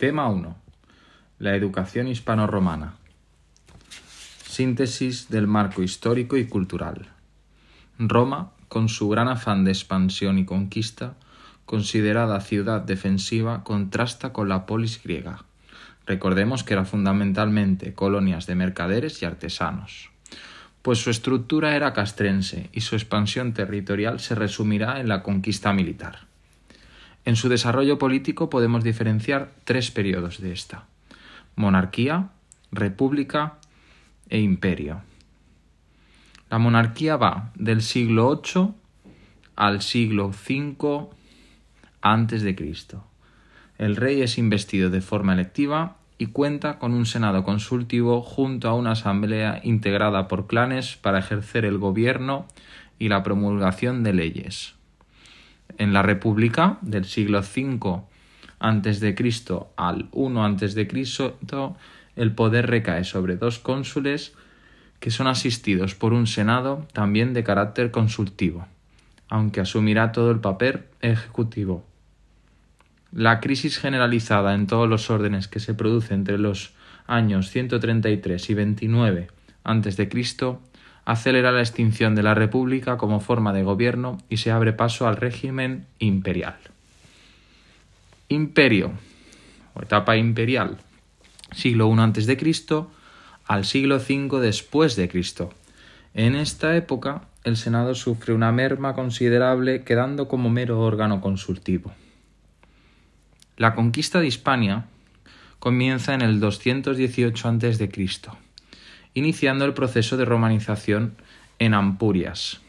Tema 1. La educación hispano-romana. Síntesis del marco histórico y cultural. Roma, con su gran afán de expansión y conquista, considerada ciudad defensiva, contrasta con la polis griega. Recordemos que era fundamentalmente colonias de mercaderes y artesanos pues su estructura era castrense y su expansión territorial se resumirá en la conquista militar. En su desarrollo político podemos diferenciar tres periodos de esta monarquía, república e imperio. La monarquía va del siglo VIII al siglo V antes de Cristo. El rey es investido de forma electiva y cuenta con un Senado consultivo junto a una asamblea integrada por clanes para ejercer el gobierno y la promulgación de leyes. En la República del siglo V a.C. al I a.C., el poder recae sobre dos cónsules que son asistidos por un Senado también de carácter consultivo, aunque asumirá todo el papel ejecutivo. La crisis generalizada en todos los órdenes que se produce entre los años 133 y 29 a.C. acelera la extinción de la República como forma de gobierno y se abre paso al régimen imperial. Imperio o etapa imperial, siglo I a.C. al siglo V después de Cristo. En esta época el Senado sufre una merma considerable quedando como mero órgano consultivo. La conquista de Hispania comienza en el 218 a.C., iniciando el proceso de romanización en Ampurias,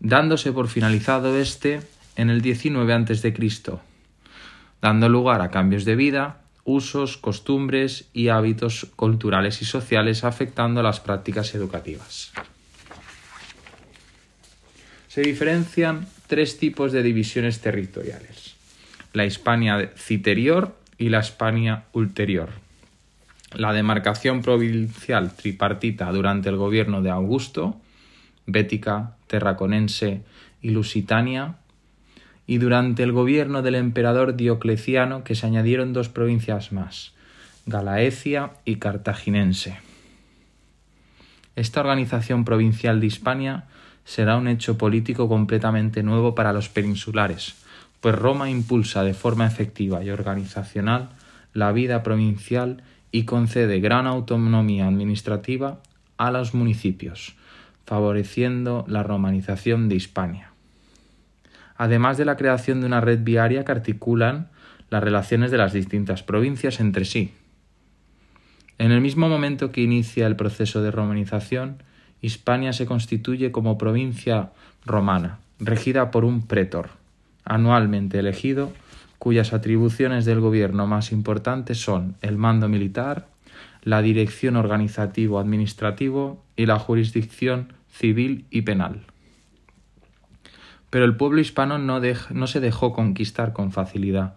dándose por finalizado este en el 19 a.C., dando lugar a cambios de vida, usos, costumbres y hábitos culturales y sociales afectando las prácticas educativas. Se diferencian tres tipos de divisiones territoriales la Hispania citerior y la Hispania ulterior. La demarcación provincial tripartita durante el gobierno de Augusto, Bética, Terraconense y Lusitania, y durante el gobierno del emperador Diocleciano que se añadieron dos provincias más, Galaecia y Cartaginense. Esta organización provincial de Hispania será un hecho político completamente nuevo para los peninsulares, pues Roma impulsa de forma efectiva y organizacional la vida provincial y concede gran autonomía administrativa a los municipios, favoreciendo la romanización de Hispania. Además de la creación de una red viaria que articulan las relaciones de las distintas provincias entre sí. En el mismo momento que inicia el proceso de romanización, Hispania se constituye como provincia romana, regida por un pretor anualmente elegido, cuyas atribuciones del gobierno más importantes son el mando militar, la dirección organizativo-administrativo y la jurisdicción civil y penal. Pero el pueblo hispano no, no, se dejó conquistar con facilidad.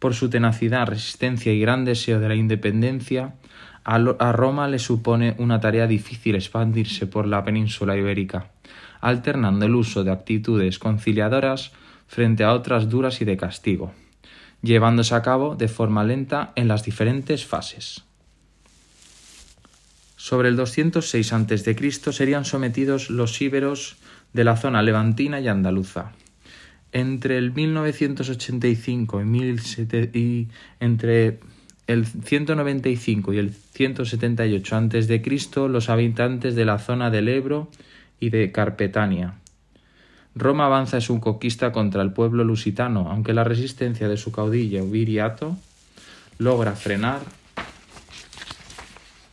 Por su tenacidad, resistencia y gran deseo de la independencia, a Roma le supone una tarea difícil expandirse por la península ibérica, alternando el uso de actitudes conciliadoras frente a otras duras y de castigo, llevándose a cabo de forma lenta en las diferentes fases. Sobre el 206 a.C. serían sometidos los íberos de la zona levantina y andaluza. Entre el 1985 y, entre el 195 y el 178 a.C., los habitantes de la zona del Ebro y de Carpetania Roma avanza en su conquista contra el pueblo lusitano, aunque la resistencia de su caudillo Viriato logra frenar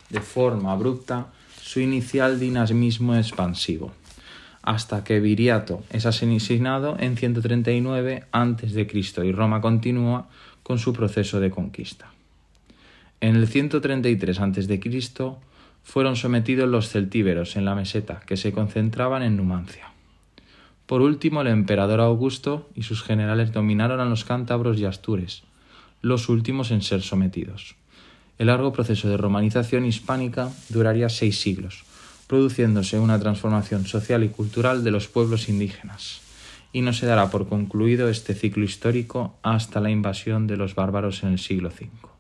de forma abrupta su inicial dinamismo expansivo, hasta que Viriato es asesinado en 139 a.C. y Roma continúa con su proceso de conquista. En el 133 a.C. fueron sometidos los celtíberos en la meseta, que se concentraban en Numancia. Por último, el emperador Augusto y sus generales dominaron a los cántabros y astures, los últimos en ser sometidos. El largo proceso de romanización hispánica duraría seis siglos, produciéndose una transformación social y cultural de los pueblos indígenas, y no se dará por concluido este ciclo histórico hasta la invasión de los bárbaros en el siglo V.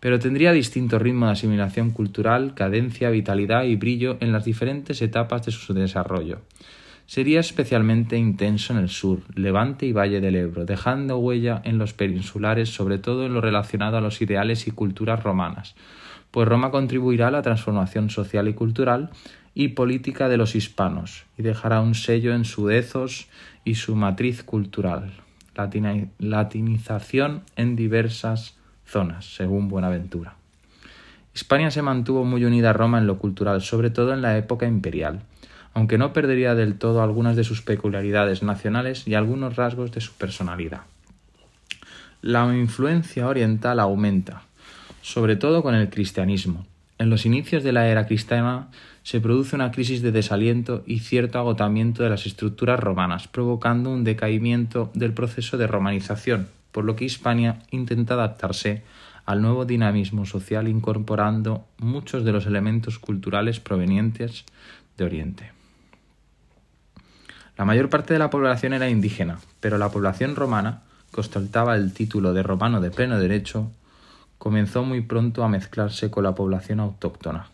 Pero tendría distinto ritmo de asimilación cultural, cadencia, vitalidad y brillo en las diferentes etapas de su desarrollo. Sería especialmente intenso en el sur, Levante y Valle del Ebro, dejando huella en los peninsulares, sobre todo en lo relacionado a los ideales y culturas romanas, pues Roma contribuirá a la transformación social y cultural y política de los hispanos y dejará un sello en su ethos y su matriz cultural, latinización en diversas zonas, según Buenaventura. Hispania se mantuvo muy unida a Roma en lo cultural, sobre todo en la época imperial, aunque no perdería del todo algunas de sus peculiaridades nacionales y algunos rasgos de su personalidad. La influencia oriental aumenta, sobre todo con el cristianismo. En los inicios de la era cristiana se produce una crisis de desaliento y cierto agotamiento de las estructuras romanas, provocando un decaimiento del proceso de romanización, por lo que Hispania intenta adaptarse al nuevo dinamismo social incorporando muchos de los elementos culturales provenientes de Oriente. La mayor parte de la población era indígena, pero la población romana, que ostentaba el título de romano de pleno derecho, comenzó muy pronto a mezclarse con la población autóctona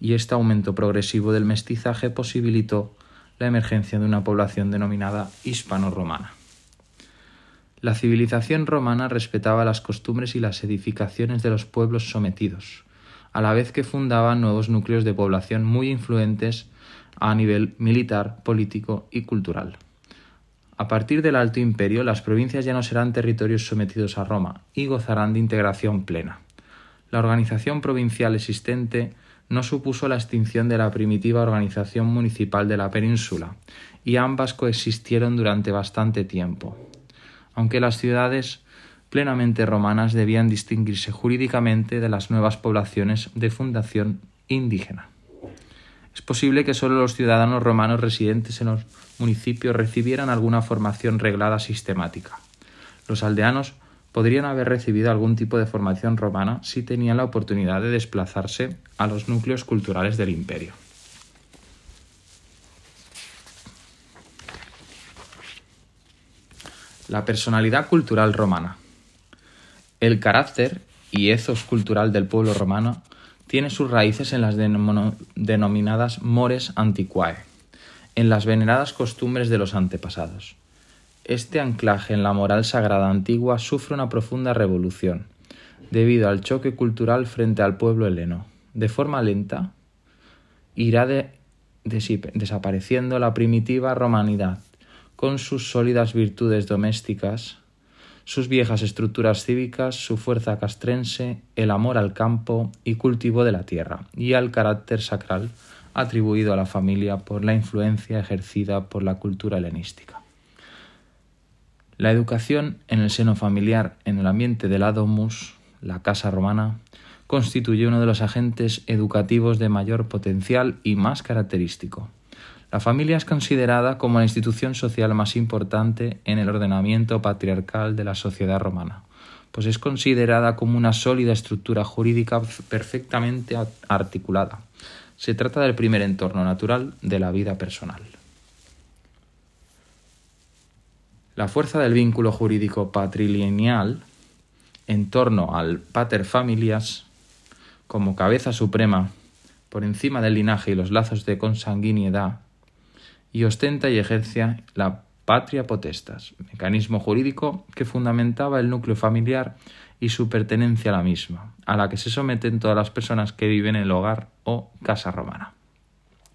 y este aumento progresivo del mestizaje posibilitó la emergencia de una población denominada hispano-romana. La civilización romana respetaba las costumbres y las edificaciones de los pueblos sometidos, a la vez que fundaba nuevos núcleos de población muy influentes a nivel militar, político y cultural. A partir del Alto Imperio, las provincias ya no serán territorios sometidos a Roma y gozarán de integración plena. La organización provincial existente no supuso la extinción de la primitiva organización municipal de la península, y ambas coexistieron durante bastante tiempo. Aunque las ciudades plenamente romanas debían distinguirse jurídicamente de las nuevas poblaciones de fundación indígena. Es posible que solo los ciudadanos romanos residentes en los municipios recibieran alguna formación reglada sistemática. Los aldeanos podrían haber recibido algún tipo de formación romana si tenían la oportunidad de desplazarse a los núcleos culturales del imperio. La personalidad cultural romana. El carácter y ethos cultural del pueblo romano tiene sus raíces en las denominadas mores antiquae, en las veneradas costumbres de los antepasados. Este anclaje en la moral sagrada antigua sufre una profunda revolución, debido al choque cultural frente al pueblo heleno. De forma lenta, irá desapareciendo la primitiva romanidad, con sus sólidas virtudes domésticas, sus viejas estructuras cívicas, su fuerza castrense, el amor al campo y cultivo de la tierra, y al carácter sacral atribuido a la familia por la influencia ejercida por la cultura helenística. La educación en el seno familiar, en el ambiente de la domus, la casa romana, constituye uno de los agentes educativos de mayor potencial y más característico. La familia es considerada como la institución social más importante en el ordenamiento patriarcal de la sociedad romana, pues es considerada como una sólida estructura jurídica perfectamente articulada. Se trata del primer entorno natural de la vida personal. La fuerza del vínculo jurídico patrilineal en torno al pater familias como cabeza suprema por encima del linaje y los lazos de consanguinidad y ostenta y ejerce la patria potestas, mecanismo jurídico que fundamentaba el núcleo familiar y su pertenencia a la misma, a la que se someten todas las personas que viven en el hogar o casa romana.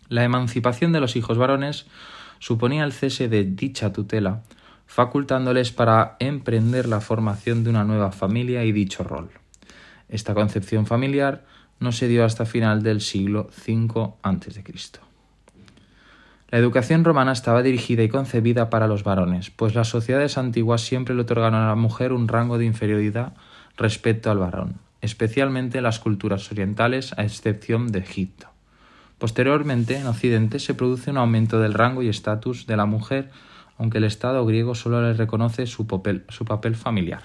La emancipación de los hijos varones suponía el cese de dicha tutela facultándoles para emprender la formación de una nueva familia y dicho rol. Esta concepción familiar no se dio hasta final del siglo V a.C. La educación romana estaba dirigida y concebida para los varones, pues las sociedades antiguas siempre le otorgaron a la mujer un rango de inferioridad respecto al varón, especialmente en las culturas orientales, a excepción de Egipto. Posteriormente, en Occidente, se produce un aumento del rango y estatus de la mujer aunque el Estado griego solo le reconoce su papel, su papel familiar.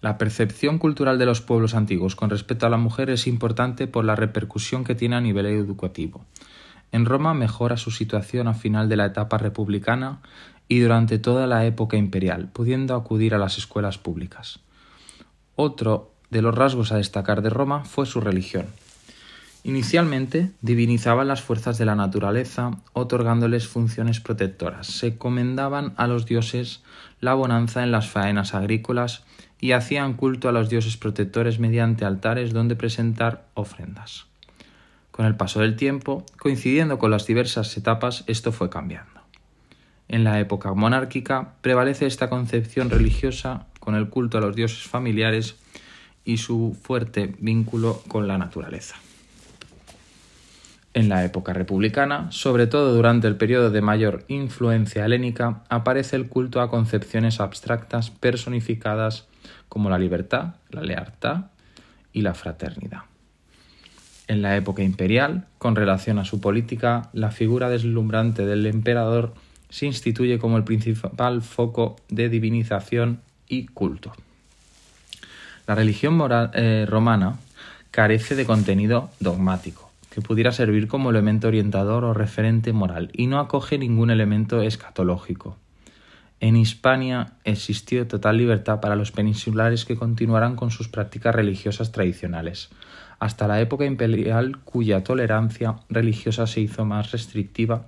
La percepción cultural de los pueblos antiguos con respecto a la mujer es importante por la repercusión que tiene a nivel educativo. En Roma mejora su situación a final de la etapa republicana y durante toda la época imperial, pudiendo acudir a las escuelas públicas. Otro de los rasgos a destacar de Roma fue su religión. Inicialmente divinizaban las fuerzas de la naturaleza, otorgándoles funciones protectoras. Se comendaban a los dioses la bonanza en las faenas agrícolas y hacían culto a los dioses protectores mediante altares donde presentar ofrendas. Con el paso del tiempo, coincidiendo con las diversas etapas, esto fue cambiando. En la época monárquica prevalece esta concepción religiosa con el culto a los dioses familiares y su fuerte vínculo con la naturaleza. En la época republicana, sobre todo durante el periodo de mayor influencia helénica, aparece el culto a concepciones abstractas personificadas como la libertad, la lealtad y la fraternidad. En la época imperial, con relación a su política, la figura deslumbrante del emperador se instituye como el principal foco de divinización y culto. La religión moral, eh, romana carece de contenido dogmático que pudiera servir como elemento orientador o referente moral, y no acoge ningún elemento escatológico. En Hispania existió total libertad para los peninsulares que continuaran con sus prácticas religiosas tradicionales, hasta la época imperial cuya tolerancia religiosa se hizo más restrictiva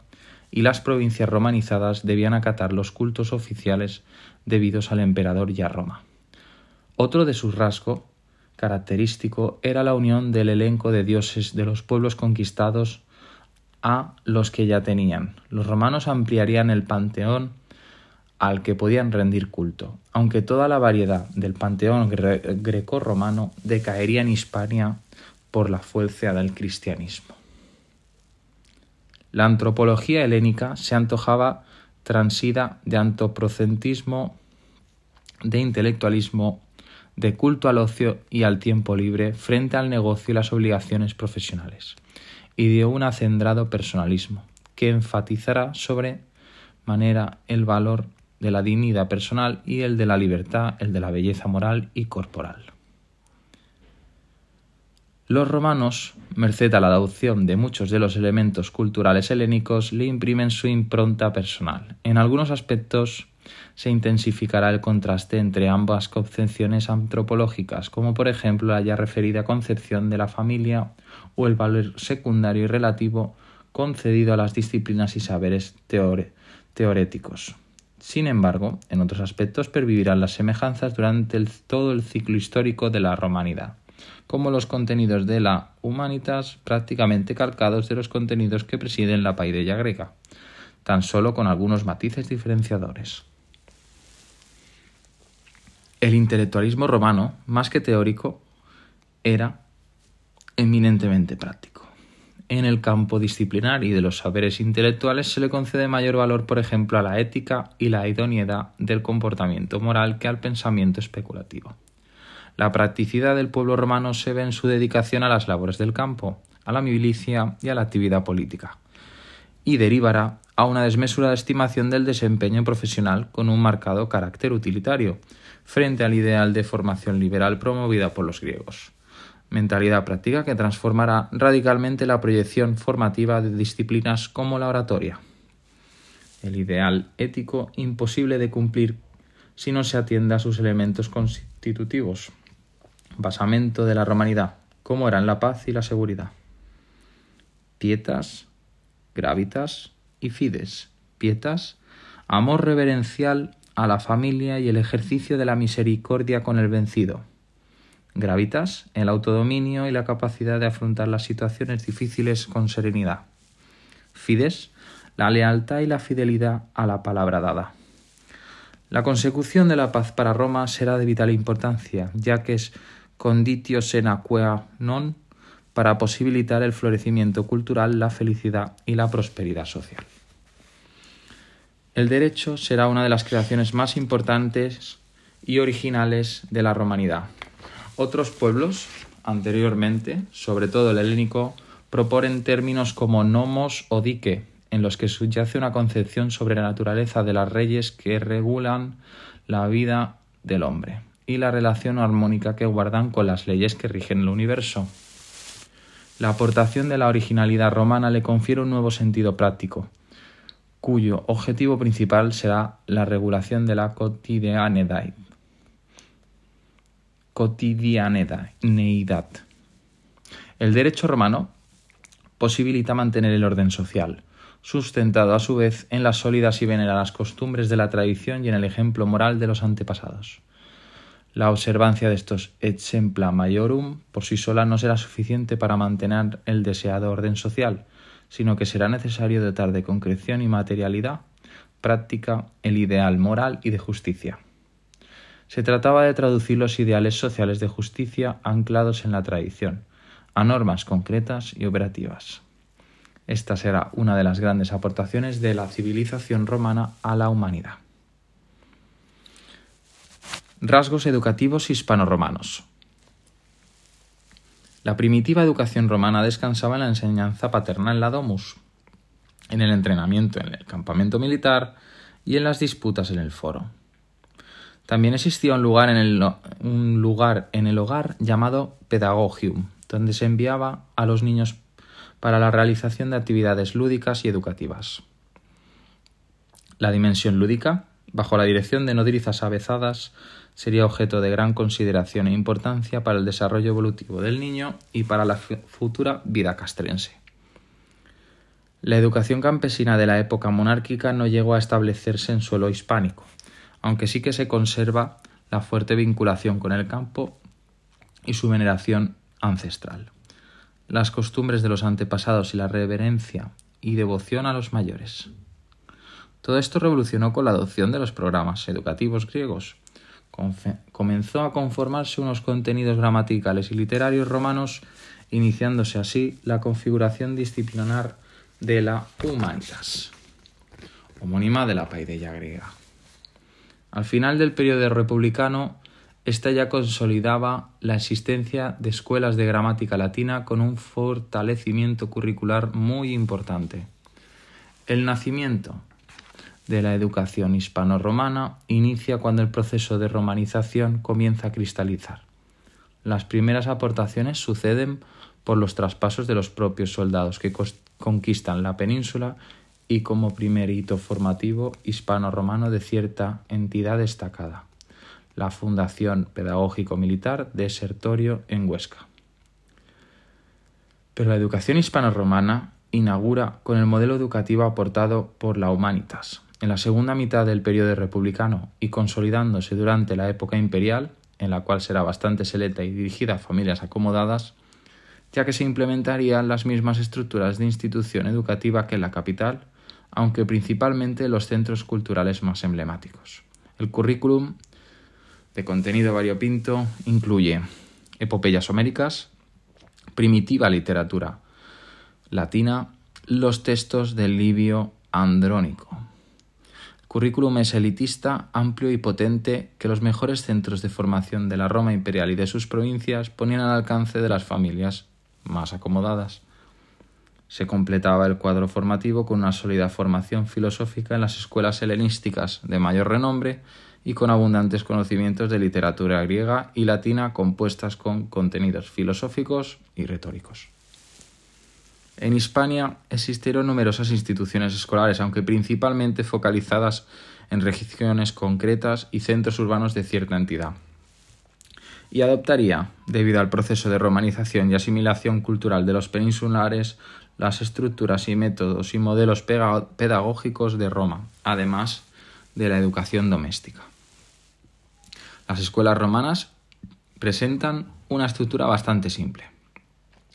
y las provincias romanizadas debían acatar los cultos oficiales debidos al emperador y a Roma. Otro de sus rasgos característico era la unión del elenco de dioses de los pueblos conquistados a los que ya tenían. Los romanos ampliarían el panteón al que podían rendir culto, aunque toda la variedad del panteón greco-romano decaería en Hispania por la fuerza del cristianismo. La antropología helénica se antojaba transida de antropocentismo, de intelectualismo de culto al ocio y al tiempo libre frente al negocio y las obligaciones profesionales, y dio un acendrado personalismo, que enfatizará sobre manera el valor de la dignidad personal y el de la libertad, el de la belleza moral y corporal. Los romanos, merced a la adopción de muchos de los elementos culturales helénicos, le imprimen su impronta personal. En algunos aspectos se intensificará el contraste entre ambas concepciones antropológicas, como por ejemplo la ya referida concepción de la familia o el valor secundario y relativo concedido a las disciplinas y saberes teoréticos. Sin embargo, en otros aspectos pervivirán las semejanzas durante todo el ciclo histórico de la romanidad, como los contenidos de la humanitas prácticamente calcados de los contenidos que presiden la paideia griega, tan solo con algunos matices diferenciadores. El intelectualismo romano, más que teórico, era eminentemente práctico. En el campo disciplinar y de los saberes intelectuales se le concede mayor valor, por ejemplo, a la ética y la idoneidad del comportamiento moral que al pensamiento especulativo. La practicidad del pueblo romano se ve en su dedicación a las labores del campo, a la milicia y a la actividad política, y derivará a una desmesurada estimación del desempeño profesional con un marcado carácter utilitario, frente al ideal de formación liberal promovida por los griegos. Mentalidad práctica que transformará radicalmente la proyección formativa de disciplinas como la oratoria. El ideal ético imposible de cumplir si no se atiende a sus elementos constitutivos. Basamento de la romanidad, como eran la paz y la seguridad. Pietas, gravitas y fides. Pietas, amor reverencial a la familia y el ejercicio de la misericordia con el vencido. Gravitas, el autodominio y la capacidad de afrontar las situaciones difíciles con serenidad. Fides, la lealtad y la fidelidad a la palabra dada. La consecución de la paz para Roma será de vital importancia, ya que es conditio sine qua non para posibilitar el florecimiento cultural, la felicidad y la prosperidad social. El derecho será una de las creaciones más importantes y originales de la romanidad. Otros pueblos, anteriormente, sobre todo el helénico, proponen términos como nomos o dique, en los que subyace una concepción sobre la naturaleza de las leyes que regulan la vida del hombre y la relación armónica que guardan con las leyes que rigen el universo. La aportación de la originalidad romana le confiere un nuevo sentido práctico, cuyo objetivo principal será la regulación de la cotidianidad. Cotidianeidad. El derecho romano posibilita mantener el orden social, sustentado a su vez en las sólidas y veneradas costumbres de la tradición y en el ejemplo moral de los antepasados. La observancia de estos exempla maiorum por sí sola no será suficiente para mantener el deseado orden social, sino que será necesario dotar de concreción y materialidad práctica el ideal moral y de justicia. Se trataba de traducir los ideales sociales de justicia anclados en la tradición, a normas concretas y operativas. Esta será una de las grandes aportaciones de la civilización romana a la humanidad. Rasgos educativos hispano-romanos. La primitiva educación romana descansaba en la enseñanza paterna en la domus, en el entrenamiento en el campamento militar y en las disputas en el foro. También existía un lugar en el, un lugar en el hogar llamado pedagogium, donde se enviaba a los niños para la realización de actividades lúdicas y educativas. La dimensión lúdica, bajo la dirección de nodrizas avezadas, sería objeto de gran consideración e importancia para el desarrollo evolutivo del niño y para la futura vida castrense. La educación campesina de la época monárquica no llegó a establecerse en suelo hispánico, aunque sí que se conserva la fuerte vinculación con el campo y su veneración ancestral, las costumbres de los antepasados y la reverencia y devoción a los mayores. Todo esto revolucionó con la adopción de los programas educativos griegos, comenzó a conformarse unos contenidos gramaticales y literarios romanos, iniciándose así la configuración disciplinar de la humanitas, homónima de la paideia griega. Al final del periodo republicano, esta ya consolidaba la existencia de escuelas de gramática latina con un fortalecimiento curricular muy importante. El nacimiento de la educación hispano-romana inicia cuando el proceso de romanización comienza a cristalizar. Las primeras aportaciones suceden por los traspasos de los propios soldados que conquistan la península y como primer hito formativo hispano-romano de cierta entidad destacada, la Fundación Pedagógico-Militar de Sertorio en Huesca. Pero la educación hispano-romana inaugura con el modelo educativo aportado por la Humanitas, en la segunda mitad del periodo republicano y consolidándose durante la época imperial, en la cual será bastante selecta y dirigida a familias acomodadas, ya que se implementarían las mismas estructuras de institución educativa que en la capital, aunque principalmente los centros culturales más emblemáticos. El currículum, de contenido variopinto, incluye epopeyas homéricas, primitiva literatura latina, los textos del Livio Andrónico, currículum es elitista, amplio y potente que los mejores centros de formación de la Roma imperial y de sus provincias ponían al alcance de las familias más acomodadas. Se completaba el cuadro formativo con una sólida formación filosófica en las escuelas helenísticas de mayor renombre y con abundantes conocimientos de literatura griega y latina compuestas con contenidos filosóficos y retóricos. En Hispania existieron numerosas instituciones escolares, aunque principalmente focalizadas en regiones concretas y centros urbanos de cierta entidad. Y adoptaría, debido al proceso de romanización y asimilación cultural de los peninsulares, las estructuras y métodos y modelos pedagógicos de Roma, además de la educación doméstica. Las escuelas romanas presentan una estructura bastante simple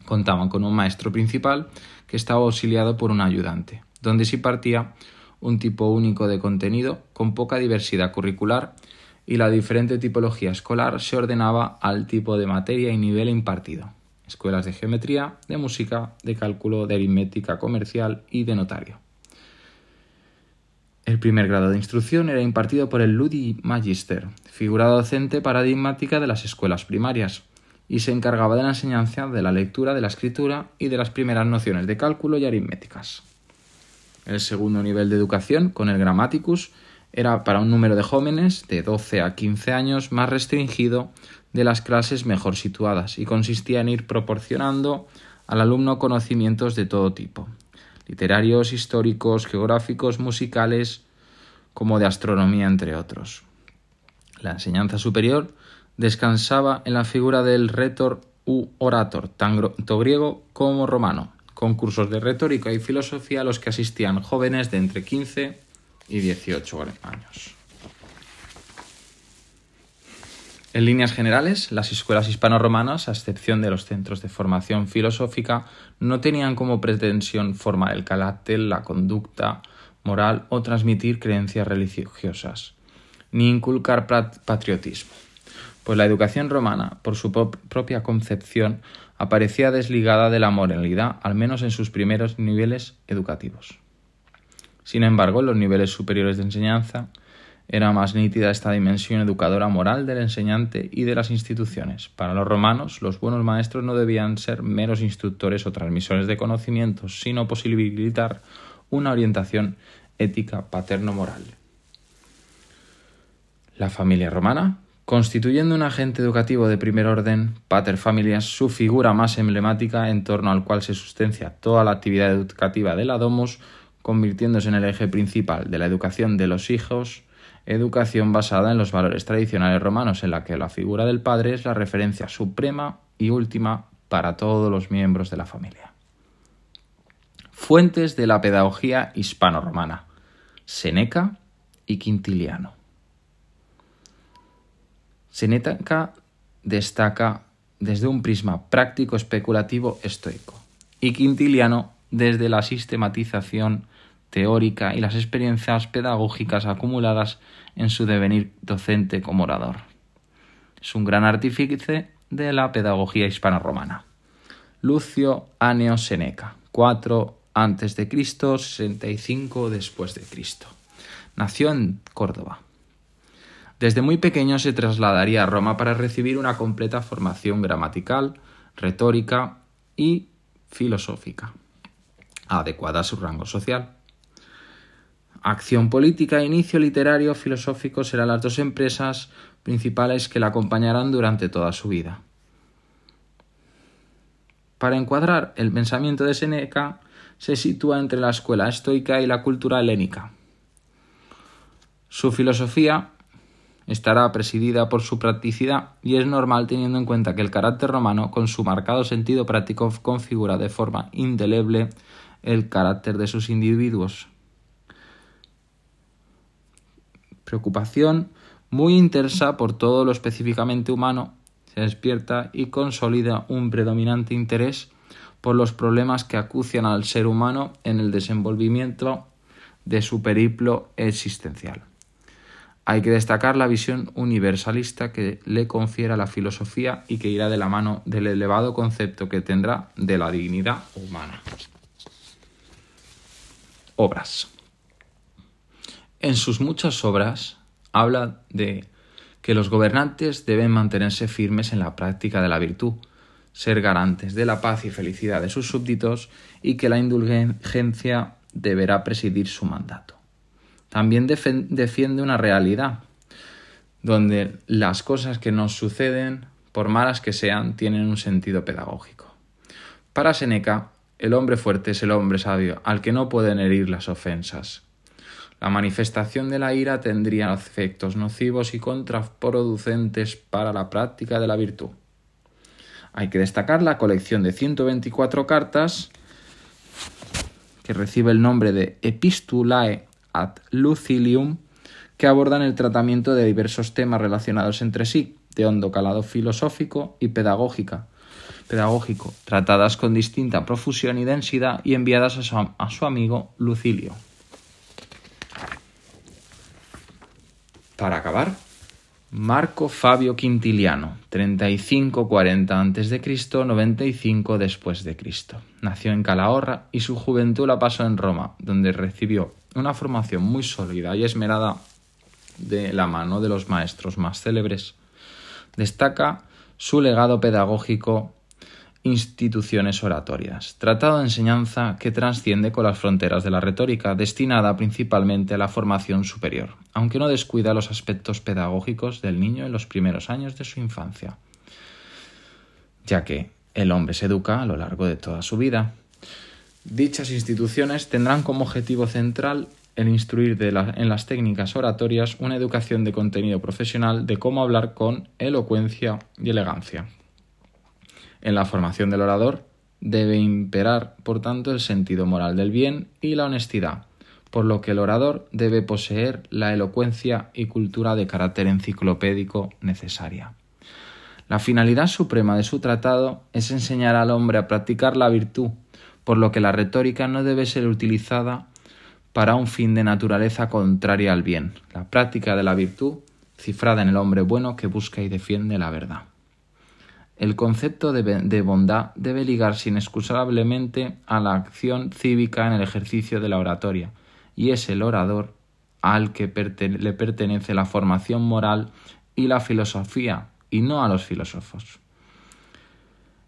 contaban con un maestro principal que estaba auxiliado por un ayudante, donde se partía un tipo único de contenido con poca diversidad curricular y la diferente tipología escolar se ordenaba al tipo de materia y nivel impartido. Escuelas de geometría, de música, de cálculo, de aritmética comercial y de notario. El primer grado de instrucción era impartido por el Ludi Magister, figura docente paradigmática de las escuelas primarias, y se encargaba de la enseñanza de la lectura, de la escritura y de las primeras nociones de cálculo y aritméticas. El segundo nivel de educación, con el Grammaticus, era para un número de jóvenes de 12 a 15 años más restringido de las clases mejor situadas y consistía en ir proporcionando al alumno conocimientos de todo tipo, literarios, históricos, geográficos, musicales, como de astronomía, entre otros. La enseñanza superior descansaba en la figura del retor u orator, tanto griego como romano, con cursos de retórica y filosofía a los que asistían jóvenes de entre 15 y 18 años. En líneas generales, las escuelas hispano-romanas, a excepción de los centros de formación filosófica, no tenían como pretensión formar el carácter, la conducta moral o transmitir creencias religiosas, ni inculcar patriotismo, pues la educación romana, por su propia concepción, aparecía desligada de la moralidad, al menos en sus primeros niveles educativos. Sin embargo, en los niveles superiores de enseñanza, era más nítida esta dimensión educadora moral del enseñante y de las instituciones. Para los romanos, los buenos maestros no debían ser meros instructores o transmisores de conocimientos, sino posibilitar una orientación ética paterno-moral. La familia romana, constituyendo un agente educativo de primer orden, pater familias, su figura más emblemática en torno al cual se sustancia toda la actividad educativa de la domus, convirtiéndose en el eje principal de la educación de los hijos, educación basada en los valores tradicionales romanos, en la que la figura del padre es la referencia suprema y última para todos los miembros de la familia. Fuentes de la pedagogía hispano-romana. Seneca y Quintiliano. Seneca destaca desde un prisma práctico especulativo estoico y Quintiliano desde la sistematización teórica y las experiencias pedagógicas acumuladas en su devenir docente como orador. Es un gran artífice de la pedagogía hispano-romana. Lucio Aneo Seneca, 4 a.C., 65 después de Cristo. Nació en Córdoba. Desde muy pequeño se trasladaría a Roma para recibir una completa formación gramatical, retórica y filosófica, adecuada a su rango social. Acción política e inicio literario filosófico serán las dos empresas principales que la acompañarán durante toda su vida. Para encuadrar el pensamiento de Seneca, se sitúa entre la escuela estoica y la cultura helénica. Su filosofía estará presidida por su practicidad y es normal teniendo en cuenta que el carácter romano, con su marcado sentido práctico, configura de forma indeleble el carácter de sus individuos preocupación muy intensa por todo lo específicamente humano, se despierta y consolida un predominante interés por los problemas que acucian al ser humano en el desenvolvimiento de su periplo existencial. Hay que destacar la visión universalista que le confiera la filosofía y que irá de la mano del elevado concepto que tendrá de la dignidad humana. Obras. En sus muchas obras habla de que los gobernantes deben mantenerse firmes en la práctica de la virtud, ser garantes de la paz y felicidad de sus súbditos y que la indulgencia deberá presidir su mandato. También defiende una realidad donde las cosas que nos suceden, por malas que sean, tienen un sentido pedagógico. Para Seneca, el hombre fuerte es el hombre sabio, al que no pueden herir las ofensas, la manifestación de la ira tendría efectos nocivos y contraproducentes para la práctica de la virtud. Hay que destacar la colección de 124 cartas que recibe el nombre de Epistulae ad Lucilium, que abordan el tratamiento de diversos temas relacionados entre sí, de hondo calado filosófico y pedagógica, pedagógico, tratadas con distinta profusión y densidad y enviadas a su, a su amigo Lucilio. Para acabar, Marco Fabio Quintiliano, 35-40 a.C., 95 después de Cristo. Nació en Calahorra y su juventud la pasó en Roma, donde recibió una formación muy sólida y esmerada de la mano de los maestros más célebres. Destaca su legado pedagógico instituciones oratorias, tratado de enseñanza que trasciende con las fronteras de la retórica, destinada principalmente a la formación superior, aunque no descuida los aspectos pedagógicos del niño en los primeros años de su infancia, ya que el hombre se educa a lo largo de toda su vida. Dichas instituciones tendrán como objetivo central el instruir en las técnicas oratorias una educación de contenido profesional de cómo hablar con elocuencia y elegancia. En la formación del orador debe imperar, por tanto, el sentido moral del bien y la honestidad, por lo que el orador debe poseer la elocuencia y cultura de carácter enciclopédico necesaria. La finalidad suprema de su tratado es enseñar al hombre a practicar la virtud, por lo que la retórica no debe ser utilizada para un fin de naturaleza contraria al bien, la práctica de la virtud cifrada en el hombre bueno que busca y defiende la verdad. El concepto de, bondad debe ligarse inexcusablemente a la acción cívica en el ejercicio de la oratoria, y es el orador al que le pertenece la formación moral y la filosofía, y no a los filósofos.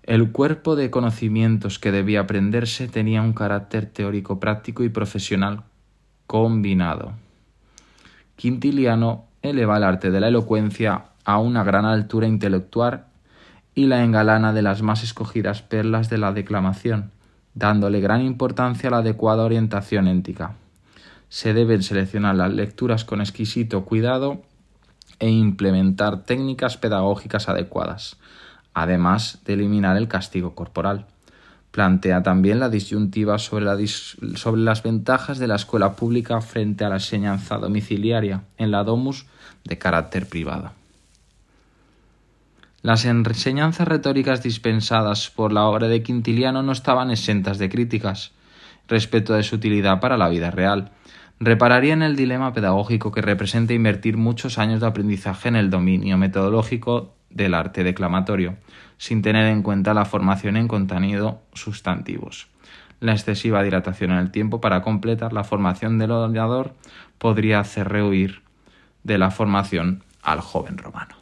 El cuerpo de conocimientos que debía aprenderse tenía un carácter teórico práctico y profesional combinado. Quintiliano eleva el arte de la elocuencia a una gran altura intelectual y la engalana de las más escogidas perlas de la declamación, dándole gran importancia a la adecuada orientación éntica. Se deben seleccionar las lecturas con exquisito cuidado e implementar técnicas pedagógicas adecuadas, además de eliminar el castigo corporal. Plantea también la disyuntiva sobre, sobre, las ventajas de la escuela pública frente a la enseñanza domiciliaria en la domus de carácter privado. Las enseñanzas retóricas dispensadas por la obra de Quintiliano no estaban exentas de críticas respecto de su utilidad para la vida real. Repararía en el dilema pedagógico que representa invertir muchos años de aprendizaje en el dominio metodológico del arte declamatorio, sin tener en cuenta la formación en contenido sustantivos. La excesiva dilatación en el tiempo para completar la formación del orador podría hacer rehuir de la formación al joven romano.